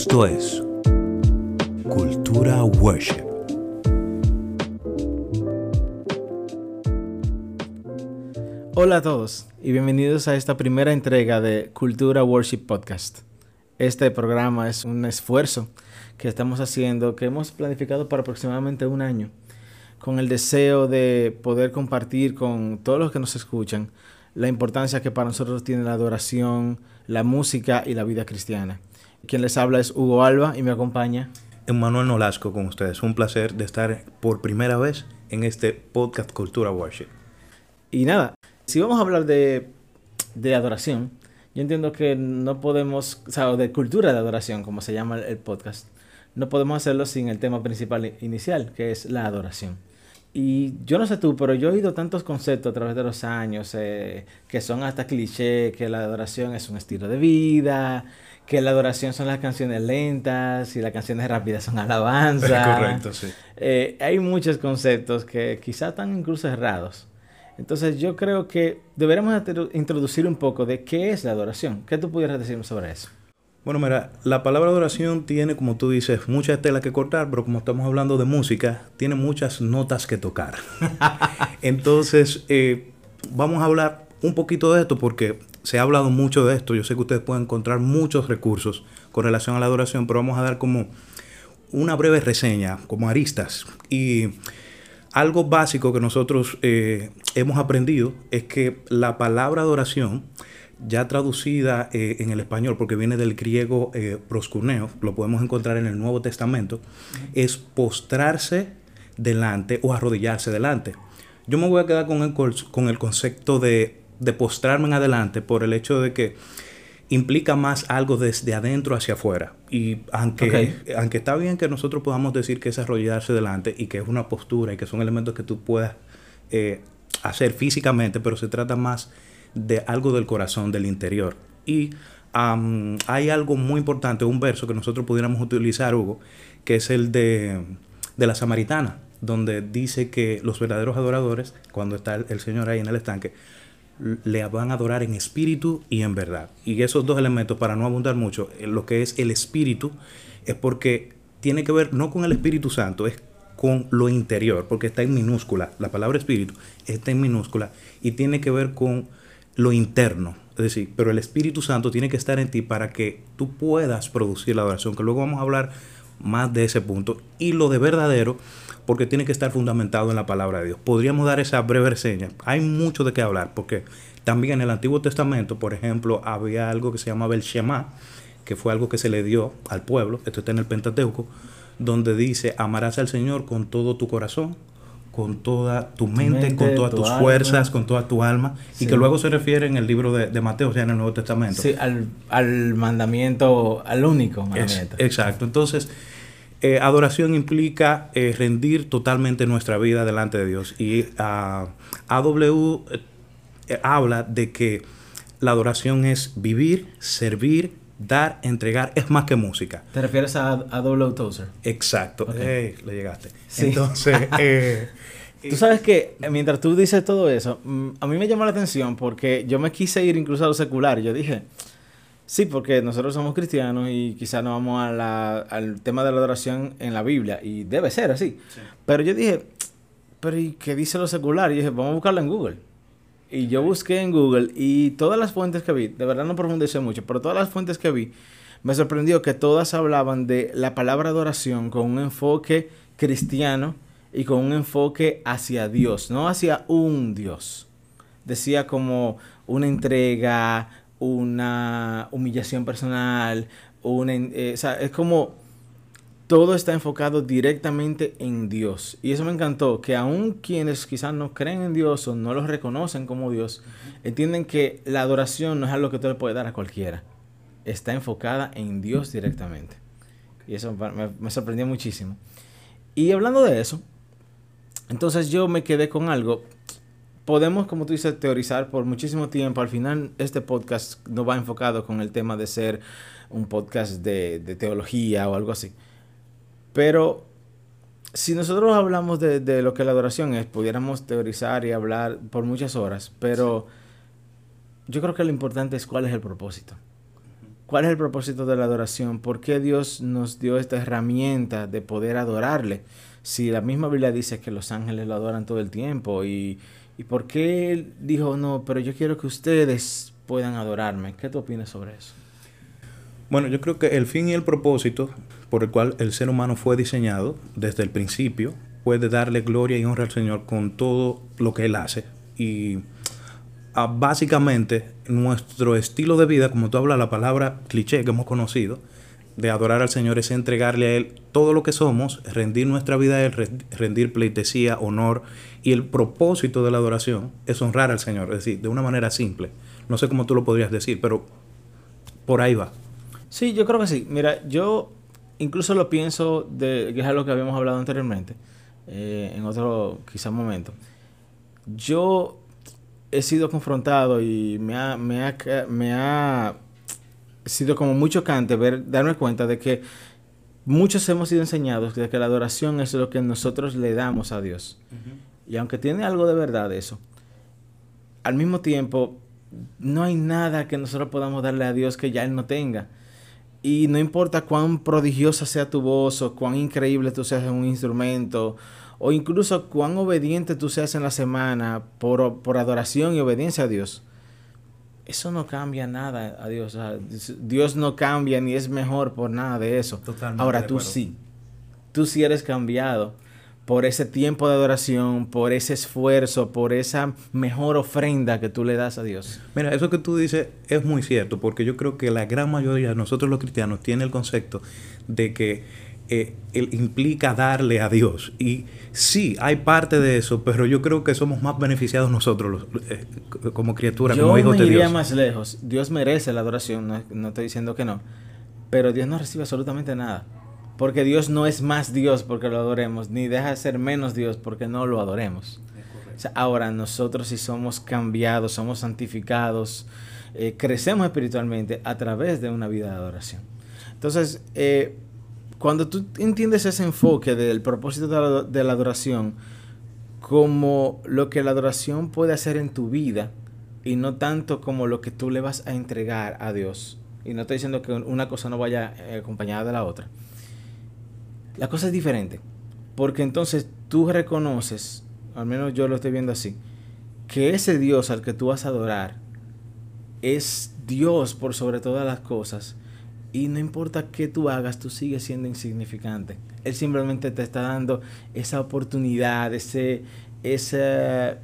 Esto es Cultura Worship. Hola a todos y bienvenidos a esta primera entrega de Cultura Worship Podcast. Este programa es un esfuerzo que estamos haciendo, que hemos planificado para aproximadamente un año, con el deseo de poder compartir con todos los que nos escuchan la importancia que para nosotros tiene la adoración, la música y la vida cristiana. Quien les habla es Hugo Alba y me acompaña. Emmanuel Nolasco con ustedes. Un placer de estar por primera vez en este podcast Cultura Worship. Y nada, si vamos a hablar de, de adoración, yo entiendo que no podemos, o sea, de cultura de adoración, como se llama el podcast, no podemos hacerlo sin el tema principal inicial, que es la adoración. Y yo no sé tú, pero yo he oído tantos conceptos a través de los años eh, que son hasta cliché, que la adoración es un estilo de vida, que la adoración son las canciones lentas y las canciones rápidas son alabanza. Correcto, sí. Eh, hay muchos conceptos que quizás están incluso errados. Entonces yo creo que deberíamos introducir un poco de qué es la adoración. ¿Qué tú pudieras decirme sobre eso? Bueno, mira, la palabra adoración tiene, como tú dices, mucha tela que cortar, pero como estamos hablando de música, tiene muchas notas que tocar. Entonces, eh, vamos a hablar un poquito de esto porque se ha hablado mucho de esto. Yo sé que ustedes pueden encontrar muchos recursos con relación a la adoración, pero vamos a dar como una breve reseña, como aristas. Y algo básico que nosotros eh, hemos aprendido es que la palabra adoración, ya traducida eh, en el español, porque viene del griego eh, proscuneo, lo podemos encontrar en el Nuevo Testamento, es postrarse delante o arrodillarse delante. Yo me voy a quedar con el, con el concepto de, de postrarme en adelante por el hecho de que implica más algo desde adentro hacia afuera. Y aunque, aunque está bien que nosotros podamos decir que es arrodillarse delante y que es una postura y que son elementos que tú puedas eh, hacer físicamente, pero se trata más de algo del corazón, del interior. Y hay algo muy importante, un verso que nosotros pudiéramos utilizar, Hugo, que es el de, de la samaritana, donde dice que los verdaderos adoradores, cuando está el Señor ahí en el estanque, le van a adorar en espíritu y en verdad. Y esos dos elementos, para no abundar mucho, lo que es el espíritu, es porque tiene que ver no con el Espíritu Santo, es con lo interior, porque está en minúscula. La palabra espíritu está en minúscula y tiene que ver con lo interno. Es decir, pero el Espíritu Santo tiene que estar en ti para que tú puedas producir la adoración, que luego vamos a hablar más de ese punto. Y lo de verdadero porque tiene que estar fundamentado en la palabra de Dios. Podríamos dar esa breve reseña. Hay mucho de qué hablar, porque también en el Antiguo Testamento, por ejemplo, había algo que se llamaba el Shema, que fue algo que se le dio al pueblo, esto está en el Pentateuco, donde dice, amarás al Señor con todo tu corazón, con toda tu mente, con todas tus fuerzas, con toda tu alma, y que luego se refiere en el libro de, Mateo, o sea, en el Nuevo Testamento. Sí, al, mandamiento, al único mandamiento. exacto, entonces eh, adoración implica eh, rendir totalmente nuestra vida delante de Dios. Y uh, AW eh, habla de que la adoración es vivir, servir, dar, entregar, es más que música. ¿Te refieres a AW Tozer? Exacto, le llegaste. Entonces, Tú sabes que mientras tú dices todo eso, mm, a mí me llamó la atención porque yo me quise ir incluso a lo secular. Yo dije, Sí, porque nosotros somos cristianos y quizás no vamos al tema de la adoración en la Biblia, y debe ser así. Pero yo dije, pero ¿y qué dice lo secular? Y dije, vamos a buscarlo en Google. Y yo busqué en Google y todas las fuentes que vi, de verdad no profundicé mucho, pero todas las fuentes que vi, me sorprendió que todas hablaban de la palabra adoración con un enfoque cristiano y con un enfoque hacia Dios, no hacia un Dios. Decía como una entrega, una humillación personal, una, eh, o sea, es como todo está enfocado directamente en Dios. Y eso me encantó, que aun quienes quizás no creen en Dios o no los reconocen como Dios, entienden que la adoración no es algo que tú le puedes dar a cualquiera. Está enfocada en Dios directamente. Y eso me, me sorprendió muchísimo. Y hablando de eso, entonces yo me quedé con algo podemos, como tú dices, teorizar por muchísimo tiempo. Al final, este podcast no va enfocado con el tema de ser un podcast de, teología o algo así. Pero si nosotros hablamos de, lo que la adoración es, pudiéramos teorizar y hablar por muchas horas, pero yo creo que lo importante es cuál es el propósito. ¿Cuál es el propósito de la adoración? ¿Por qué Dios nos dio esta herramienta de poder adorarle? Si la misma Biblia dice que los ángeles lo adoran todo el tiempo y, y por qué él dijo, no, pero yo quiero que ustedes puedan adorarme. ¿Qué tú opinas sobre eso? Bueno, yo creo que el fin y el propósito por el cual el ser humano fue diseñado desde el principio puede darle gloria y honra al Señor con todo lo que Él hace. Y ah, básicamente nuestro estilo de vida, como tú hablas, la palabra cliché que hemos conocido, de adorar al Señor es entregarle a Él todo lo que somos, rendir nuestra vida a Él, rendir pleitesía, honor. Y el propósito de la adoración es honrar al Señor, es decir, de una manera simple. No sé cómo tú lo podrías decir, pero por ahí va. Sí, yo creo que sí. Mira, yo incluso lo pienso de que es algo que habíamos hablado anteriormente, eh, en otro quizá momento. Yo he sido confrontado y me ha, me ha, me ha sido como muy chocante ver, darme cuenta de que muchos hemos sido enseñados de que la adoración es lo que nosotros le damos a Dios. Y aunque tiene algo de verdad eso, al mismo tiempo no hay nada que nosotros podamos darle a Dios que ya Él no tenga. Y no importa cuán prodigiosa sea tu voz o cuán increíble tú seas en un instrumento o incluso cuán obediente tú seas en la semana por, por adoración y obediencia a Dios. Eso no cambia nada a Dios. Dios no cambia ni es mejor por nada de eso. Ahora tú sí. Tú sí eres cambiado por ese tiempo de adoración, por ese esfuerzo, por esa mejor ofrenda que tú le das a Dios. Mira, eso que tú dices es muy cierto, porque yo creo que la gran mayoría de nosotros los cristianos tiene el concepto de que eh, implica darle a Dios. Y sí, hay parte de eso, pero yo creo que somos más beneficiados nosotros eh, como criaturas, como hijos de Dios. Yo iría más lejos. Dios merece la adoración, no, no estoy diciendo que no, pero Dios no recibe absolutamente nada. Porque Dios no es más Dios porque lo adoremos, ni deja de ser menos Dios porque no lo adoremos. ahora nosotros si somos cambiados, somos santificados, eh, crecemos espiritualmente a través de una vida de adoración. Entonces, eh, cuando tú entiendes ese enfoque del propósito de la, adoración como lo que la adoración puede hacer en tu vida y no tanto como lo que tú le vas a entregar a Dios. Y no estoy diciendo que una cosa no vaya eh, acompañada de la otra la cosa es diferente. Porque entonces tú reconoces, al menos yo lo estoy viendo así, que ese Dios al que tú vas a adorar es Dios por sobre todas las cosas. Y no importa qué tú hagas, tú sigues siendo insignificante. Él simplemente te está dando esa oportunidad, ese, esa,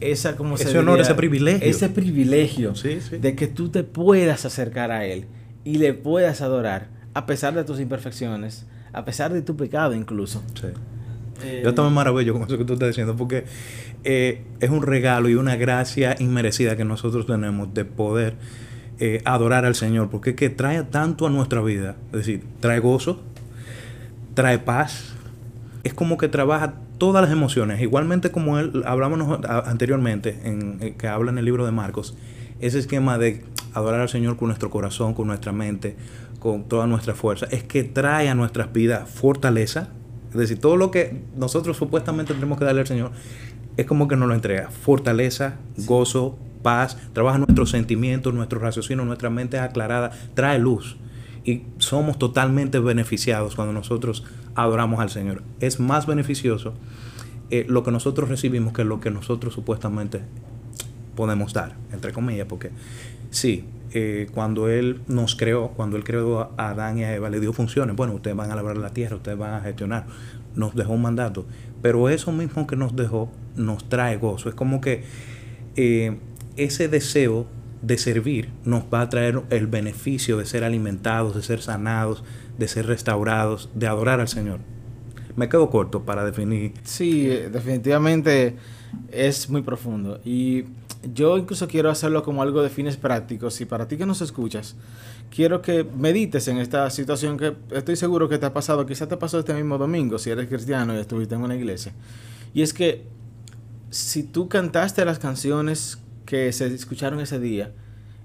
esa como ese honor, ese privilegio. Ese privilegio de que tú te puedas acercar a Él y le puedas adorar a pesar de tus imperfecciones, a pesar de tu pecado incluso. Sí. Eh, Yo también maravillo con eso que tú estás diciendo, porque eh, es un regalo y una gracia inmerecida que nosotros tenemos de poder eh, adorar al Señor, porque es que trae tanto a nuestra vida, es decir, trae gozo, trae paz, es como que trabaja todas las emociones, igualmente como él hablamos anteriormente, en, que habla en el libro de Marcos, ese esquema de adorar al Señor con nuestro corazón, con nuestra mente, con toda nuestra fuerza, es que trae a nuestras vidas fortaleza. Es decir, todo lo que nosotros supuestamente tenemos que darle al Señor, es como que nos lo entrega. Fortaleza, gozo, paz, trabaja nuestros sentimientos, nuestro raciocinio, nuestra mente aclarada, trae luz. Y somos totalmente beneficiados cuando nosotros adoramos al Señor. Es más beneficioso eh, lo que nosotros recibimos que lo que nosotros supuestamente podemos dar, entre comillas, porque sí, eh, cuando Él nos creó, cuando Él creó a Adán y a Eva, le dio funciones. Bueno, ustedes van a labrar la tierra, ustedes van a gestionar. Nos dejó un mandato. Pero eso mismo que nos dejó nos trae gozo. Es como que eh, ese deseo de servir nos va a traer el beneficio de ser alimentados, de ser sanados, de ser restaurados, de adorar al Señor. Me quedo corto para definir. Sí, definitivamente es muy profundo. Y yo incluso quiero hacerlo como algo de fines prácticos. Y para ti que nos escuchas, quiero que medites en esta situación que estoy seguro que te ha pasado. Quizá te pasó este mismo domingo si eres cristiano y estuviste en una iglesia. Y es que si tú cantaste las canciones que se escucharon ese día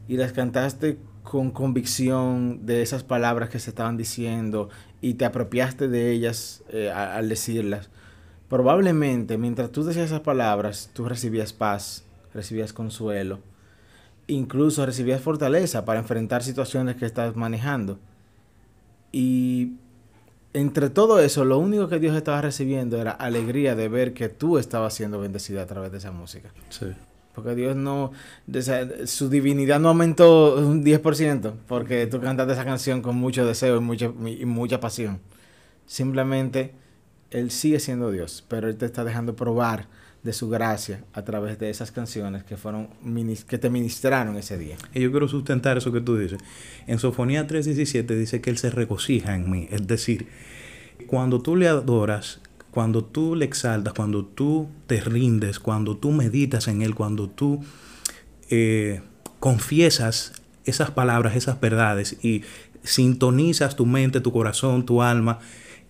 y las cantaste con convicción de esas palabras que se estaban diciendo y te apropiaste de ellas eh, al decirlas, probablemente mientras tú decías esas palabras, tú recibías paz, recibías consuelo. incluso recibías fortaleza para enfrentar situaciones que estás manejando. Y entre todo eso, lo único que Dios estaba recibiendo era alegría de ver que tú estabas siendo bendecida a través de esa música. Sí. Porque Dios no, su divinidad no aumentó un 10% porque tú cantaste esa canción con mucho deseo y mucha, y mucha pasión. Simplemente Él sigue siendo Dios, pero Él te está dejando probar de su gracia a través de esas canciones que fueron que te ministraron ese día. Y yo quiero sustentar eso que tú dices. En Sofonía 3:17 dice que él se regocija en mí, es decir, cuando tú le adoras, cuando tú le exaltas, cuando tú te rindes, cuando tú meditas en él, cuando tú eh, confiesas esas palabras, esas verdades y sintonizas tu mente, tu corazón, tu alma,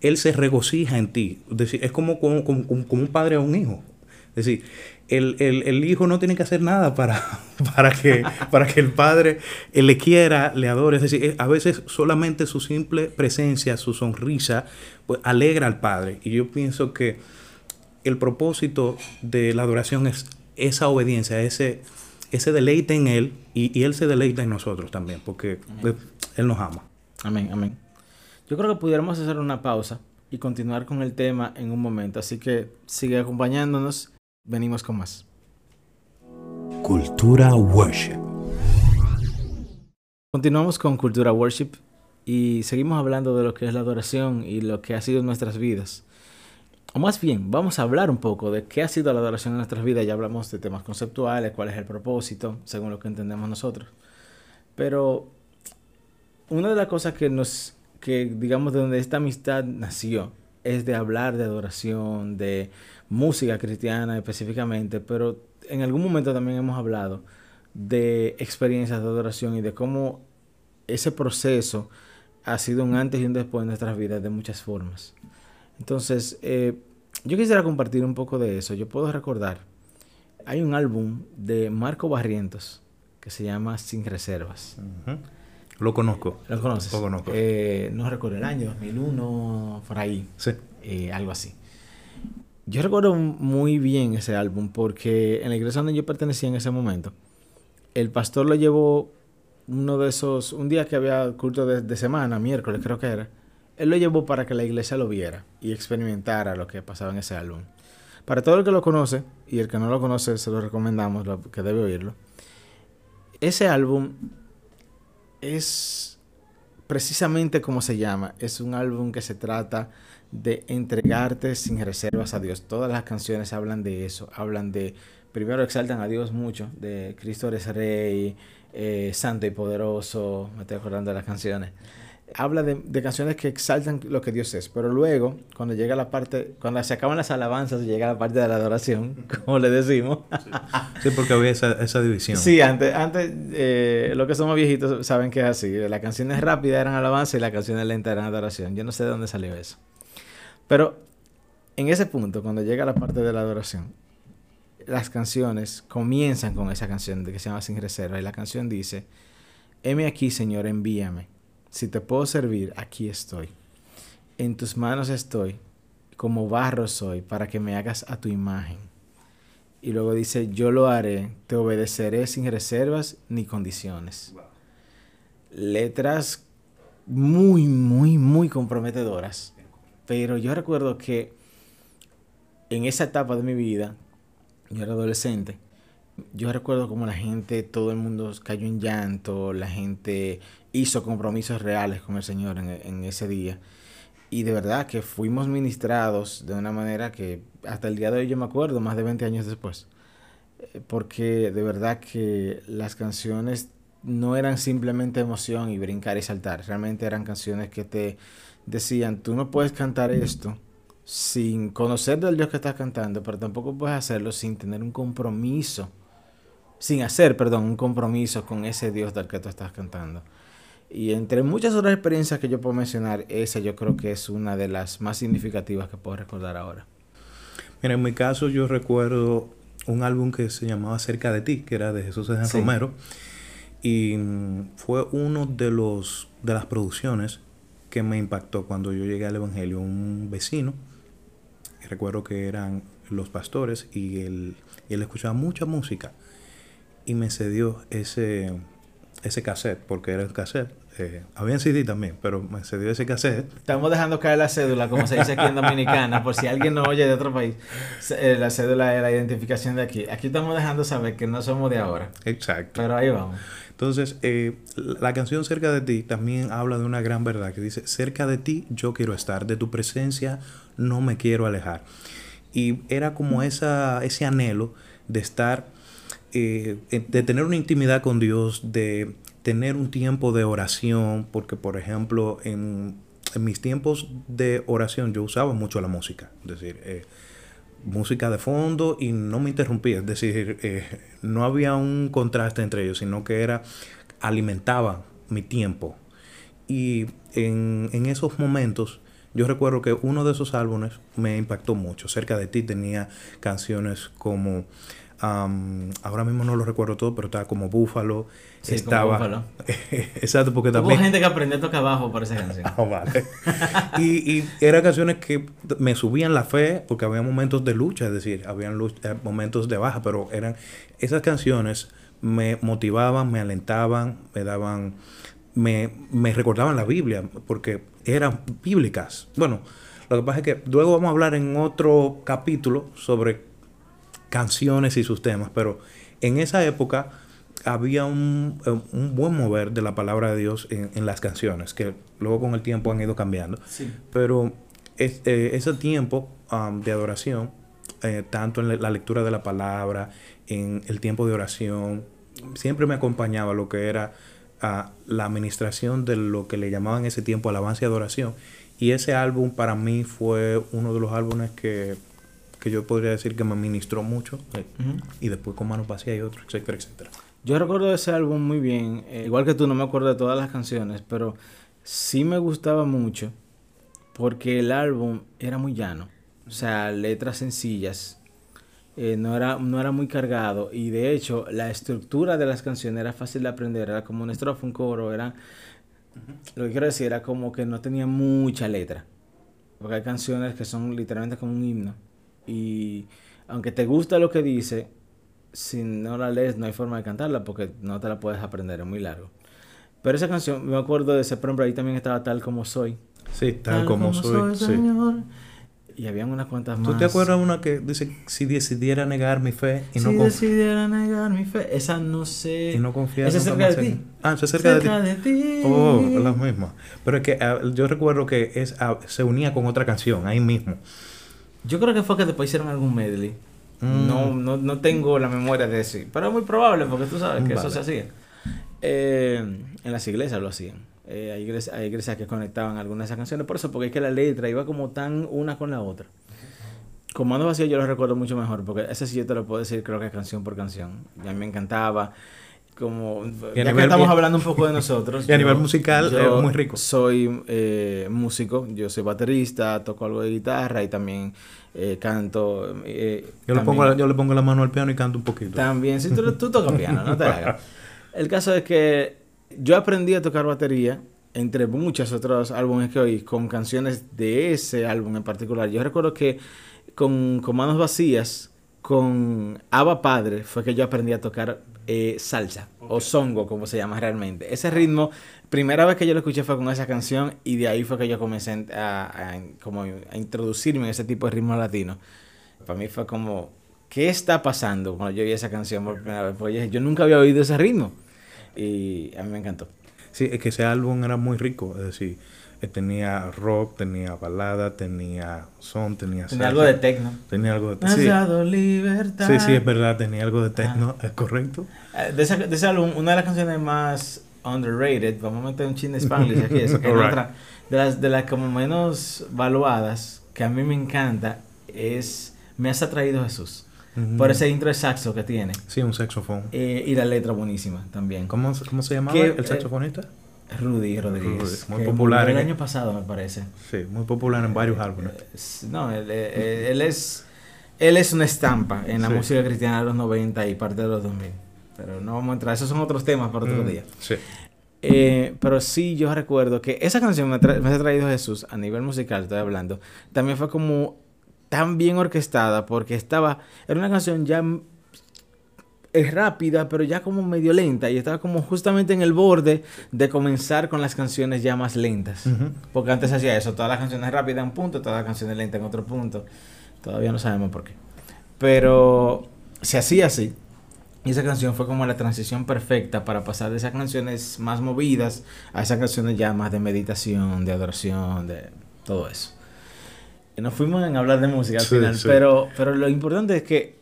él se regocija en ti. Es decir, es como, como, como, como un padre a un hijo. Es decir, el, hijo no tiene que hacer nada para, para, que, para que el padre le quiera, le adore. Es decir, a veces solamente su simple presencia, su sonrisa, pues alegra al padre. Y yo pienso que el propósito de la adoración es esa obediencia, ese, ese deleite en él y, él se deleita en nosotros también, porque pues, él nos ama. Amén, amén. Yo creo que pudiéramos hacer una pausa y continuar con el tema en un momento. Así que sigue acompañándonos Venimos con más. Cultura Worship. Continuamos con Cultura Worship y seguimos hablando de lo que es la adoración y lo que ha sido en nuestras vidas. O más bien, vamos a hablar un poco de qué ha sido la adoración en nuestras vidas. Ya hablamos de temas conceptuales, cuál es el propósito, según lo que entendemos nosotros. Pero una de las cosas que nos, que digamos de donde esta amistad nació, es de hablar de adoración, de música cristiana específicamente, pero en algún momento también hemos hablado de experiencias de adoración y de cómo ese proceso ha sido un antes y un después en nuestras vidas de muchas formas. Entonces, eh, yo quisiera compartir un poco de eso. Yo puedo recordar, hay un álbum de Marco Barrientos que se llama Sin Reservas. Lo conozco. ¿Lo conoces? Lo conozco. Eh, no recuerdo el año, 2001, por ahí. Sí. Eh, algo así. Yo recuerdo muy bien ese álbum porque en la iglesia donde yo pertenecía en ese momento, el pastor lo llevó uno de esos, un día que había culto de, semana, miércoles creo que era, él lo llevó para que la iglesia lo viera y experimentara lo que pasaba en ese álbum. Para todo el que lo conoce y el que no lo conoce, se lo recomendamos, que debe oírlo. Ese álbum es precisamente como se llama, es un álbum que se trata de entregarte sin reservas a Dios. Todas las canciones hablan de eso, hablan de, primero exaltan a Dios mucho, de Cristo eres Rey, eh, Santo y Poderoso, me estoy acordando de las canciones. Habla de, canciones que exaltan lo que Dios es, pero luego, cuando llega la parte, cuando se acaban las alabanzas, llega la parte de la adoración, como le decimos. Sí, porque había esa, división. Sí, antes, antes eh, los que somos viejitos saben que es así. Las canciones rápidas eran alabanza y las canciones lentas eran adoración. Yo no sé de dónde salió eso. Pero en ese punto, cuando llega la parte de la adoración, las canciones comienzan con esa canción de que se llama Sin Reserva. Y la canción dice, heme aquí, Señor, envíame. Si te puedo servir, aquí estoy. En tus manos estoy, como barro soy, para que me hagas a tu imagen. Y luego dice, yo lo haré, te obedeceré sin reservas ni condiciones. Letras muy, muy, muy comprometedoras pero yo recuerdo que en esa etapa de mi vida, yo era adolescente, yo recuerdo como la gente, todo el mundo cayó en llanto, la gente hizo compromisos reales con el Señor en, ese día. Y de verdad que fuimos ministrados de una manera que hasta el día de hoy yo me acuerdo, más de 20 años después. Eh, porque de verdad que las canciones no eran simplemente emoción y brincar y saltar, realmente eran canciones que te decían, tú no puedes cantar esto sin conocer del Dios que estás cantando, pero tampoco puedes hacerlo sin tener un compromiso, sin hacer, perdón, un compromiso con ese Dios del que tú estás cantando. Y entre muchas otras experiencias que yo puedo mencionar, esa yo creo que es una de las más significativas que puedo recordar ahora. Mira, en mi caso yo recuerdo un álbum que se llamaba Cerca de ti, que era de Jesús de Romero, y fue uno de los de las producciones que me impactó cuando yo llegué al Evangelio. Un vecino, recuerdo que eran los pastores, y él, él escuchaba mucha música. Y me cedió ese, ese cassette, porque era el cassette. Eh, había en CD también, pero me cedió ese cassette. Estamos dejando caer la cédula, como se dice aquí en Dominicana, por si alguien no oye de otro país. Eh, la cédula es la identificación de aquí. Aquí estamos dejando saber que no somos de ahora. Exacto. Pero ahí vamos. Entonces, eh, la canción Cerca de ti también habla de una gran verdad que dice, cerca de ti yo quiero estar, de tu presencia no me quiero alejar. Y era como esa, ese anhelo de estar, eh, de tener una intimidad con Dios, de tener un tiempo de oración, porque por ejemplo en, mis tiempos de oración yo usaba mucho la música, es decir, eh, música de fondo y no me interrumpía, es decir, eh, no había un contraste entre ellos, sino que era, alimentaba mi tiempo. Y en, en esos momentos, yo recuerdo que uno de esos álbumes me impactó mucho. Cerca de ti tenía canciones como ahora mismo no lo recuerdo todo, pero estaba como Búfalo. estaba. Exacto, porque también. Hubo gente que aprendió a tocar bajo para esa canción. Ah, vale. y, y eran canciones que me subían la fe, porque había momentos de lucha, es decir, habían eh, momentos de baja, pero eran. Esas canciones me motivaban, me alentaban, me daban. Me, me recordaban la Biblia, porque eran bíblicas. Bueno, lo que pasa es que luego vamos a hablar en otro capítulo sobre canciones y sus temas, pero en esa época había un, eh, un buen mover de la palabra de Dios en, las canciones, que luego con el tiempo han ido cambiando. Pero eh, ese tiempo um, de adoración, eh, tanto en la lectura de la palabra, en el tiempo de oración, siempre me acompañaba lo que era uh, la administración de lo que le llamaban en ese tiempo alabanza y adoración. Y ese álbum para mí fue uno de los álbumes que que yo podría decir que me ministró mucho. Eh, y después con Manos Vacías y otros, etcétera, etcétera. Yo recuerdo ese álbum muy bien. Eh, igual que tú, no me acuerdo de todas las canciones, pero sí me gustaba mucho porque el álbum era muy llano. O sea, letras sencillas. Eh, no, era, no era muy cargado. Y de hecho, la estructura de las canciones era fácil de aprender. Era como un estrofa, un coro. Era, Lo que quiero decir era como que no tenía mucha letra. Porque hay canciones que son literalmente como un himno y aunque te gusta lo que dice, si no la lees no hay forma de cantarla porque no te la puedes aprender, es muy largo. Pero esa canción, me acuerdo de ese, por ejemplo, ahí también estaba Tal Como Soy. Sí, Tal, como, Soy, Y habían unas cuantas más. ¿Tú te acuerdas una que dice, si decidiera negar mi fe y no Si decidiera negar mi fe, esa no sé. Y no confiar Esa es cerca de ti. Ah, esa es cerca, de, ti. Oh, es la misma. Pero es que ah, yo recuerdo que es, ah, se unía con otra canción ahí mismo. Yo creo que fue que después hicieron algún medley. Mm. No, no, no tengo la memoria de eso. Pero es muy probable porque tú sabes que eso se hacía. Eh, en las iglesias lo hacían. Eh, hay, iglesias, hay, iglesias, que conectaban algunas de esas canciones. Por eso, porque es que la letra iba como tan una con la otra. Con Mando Vacío yo lo recuerdo mucho mejor. Porque ese sí yo te lo puedo decir, creo que canción por canción. Y a mí me encantaba como ya que estamos hablando un poco de nosotros. y a nivel musical es muy rico. Soy eh, músico, yo soy baterista, toco algo de guitarra y también eh, canto. Eh, yo, le pongo, yo le pongo la mano al piano y canto un poquito. También, si tú, tú tocas piano, no te hagas. El caso es que yo aprendí a tocar batería entre muchos otros álbumes que oí con canciones de ese álbum en particular. Yo recuerdo que con, con Manos Vacías, con Ava Padre, fue que yo aprendí a tocar eh, salsa o songo, como se llama realmente. Ese ritmo, primera vez que yo lo escuché fue con esa canción y de ahí fue que yo comencé a, como a introducirme en ese tipo de ritmo latino. Para mí fue como, ¿qué está pasando cuando yo oí esa canción por primera vez? Porque yo nunca había oído ese ritmo y a mí me encantó. Sí, es que ese álbum era muy rico, es decir, eh, tenía rock, tenía balada, tenía son, tenía Tenía algo de techno. Tenía algo de sí. libertad. Sí, sí, es verdad, tenía algo de techno, es correcto. Eh, de, ese, de ese álbum, una de las canciones más underrated, vamos a meter un chin de Spanglish aquí, es otra, de las, de las como menos valuadas, que a mí me encanta, es Me has atraído Jesús. Por ese intro de saxo que tiene. Sí, un saxofón. Eh, y la letra buenísima también. ¿Cómo, cómo se llamaba el saxofonista? Rudy Rodríguez. muy popular. El año pasado, me parece. Sí, muy popular en varios álbumes. No, él, es él es una estampa en la música cristiana de los 90 y parte de los 2000. Pero no vamos a entrar, esos son otros temas para otro mm, día. Sí. Eh, pero sí, yo recuerdo que esa canción me, ha traído Jesús a nivel musical, estoy hablando. También fue como tan bien orquestada porque estaba. Era una canción ya es rápida, pero ya como medio lenta. Y estaba como justamente en el borde de comenzar con las canciones ya más lentas. Porque antes hacía eso, todas las canciones rápidas en un punto, todas las canciones lentas en otro punto. Todavía no sabemos por qué. Pero se hacía así. Y esa canción fue como la transición perfecta para pasar de esas canciones más movidas a esas canciones ya más de meditación, de adoración, de todo eso. Nos fuimos en hablar de música al final, Pero, pero lo importante es que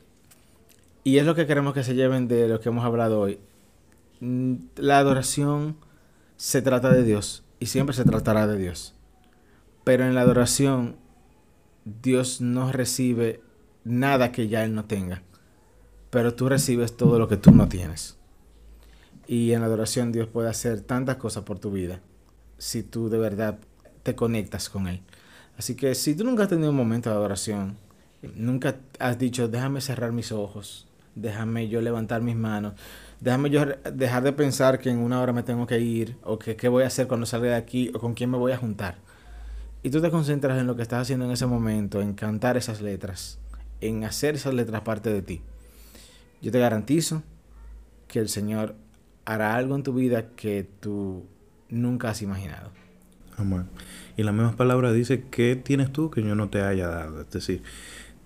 y es lo que queremos que se lleven de lo que hemos hablado hoy. Mm, la adoración se trata de Dios y siempre se tratará de Dios. Pero en la adoración Dios no recibe nada que ya Él no tenga. Pero tú recibes todo lo que tú no tienes. Y en la adoración Dios puede hacer tantas cosas por tu vida si tú de verdad te conectas con Él. Así que si tú nunca has tenido un momento de adoración, nunca has dicho, déjame cerrar mis ojos, déjame yo levantar mis manos, déjame yo dejar de pensar que en una hora me tengo que ir, o que qué voy a hacer cuando salga de aquí, o con quién me voy a juntar. Y tú te concentras en lo que estás haciendo en ese momento, en cantar esas letras, en hacer esas letras parte de ti. Yo te garantizo que el Señor hará algo en tu vida que tú nunca has imaginado. Amén. Y la misma palabra dice, ¿qué tienes tú que yo no te haya dado? Es decir,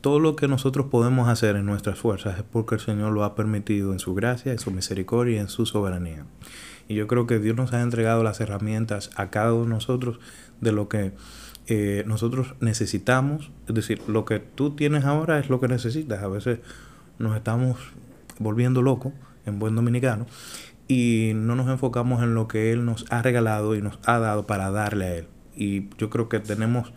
todo lo que nosotros podemos hacer en nuestras fuerzas es porque el Señor lo ha permitido en su gracia, en su misericordia y en su soberanía. Y yo creo que Dios nos ha entregado las herramientas a cada uno de nosotros de lo que eh, nosotros necesitamos. Es decir, lo que tú tienes ahora es lo que necesitas. A veces nos estamos volviendo locos, en buen dominicano, y no nos enfocamos en lo que Él nos ha regalado y nos ha dado para darle a Él. Y yo creo que tenemos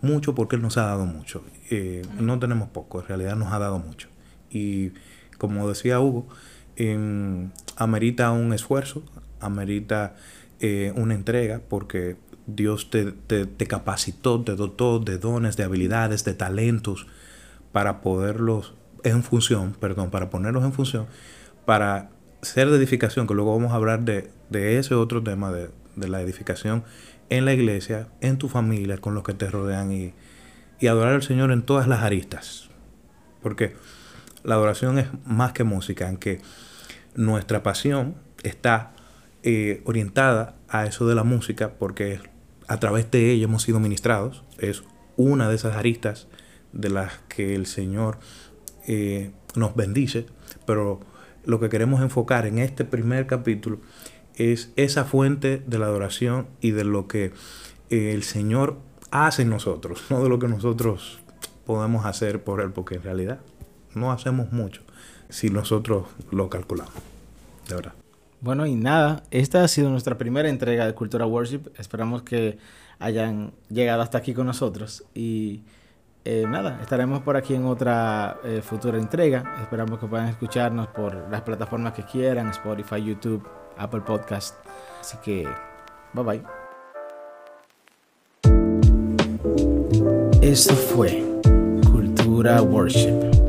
mucho porque Él nos ha dado mucho. Eh, no tenemos poco, en realidad nos ha dado mucho. Y como decía Hugo, amerita un esfuerzo, amerita eh, una entrega, porque Dios te, te, capacitó, te dotó de dones, de habilidades, de talentos para poderlos en función, perdón, para ponerlos en función, para ser de edificación, que luego vamos a hablar de, de ese otro tema de, de la edificación en la iglesia, en tu familia, con los que te rodean y, adorar al Señor en todas las aristas. Porque la adoración es más que música, aunque nuestra pasión está eh, orientada a eso de la música, porque a través de ella hemos sido ministrados. Es una de esas aristas de las que el Señor eh, nos bendice, pero lo que queremos enfocar en este primer capítulo es esa fuente de la adoración y de lo que eh, el Señor hace en nosotros, no de lo que nosotros podemos hacer por Él, porque en realidad no hacemos mucho si nosotros lo calculamos, de verdad. Bueno, y nada, esta ha sido nuestra primera entrega de Cultura Worship. Esperamos que hayan llegado hasta aquí con nosotros y eh, nada, estaremos por aquí en otra eh, futura entrega. Esperamos que puedan escucharnos por las plataformas que quieran, Spotify, YouTube, Apple Podcast. Así que, bye bye. Esto fue Cultura Worship.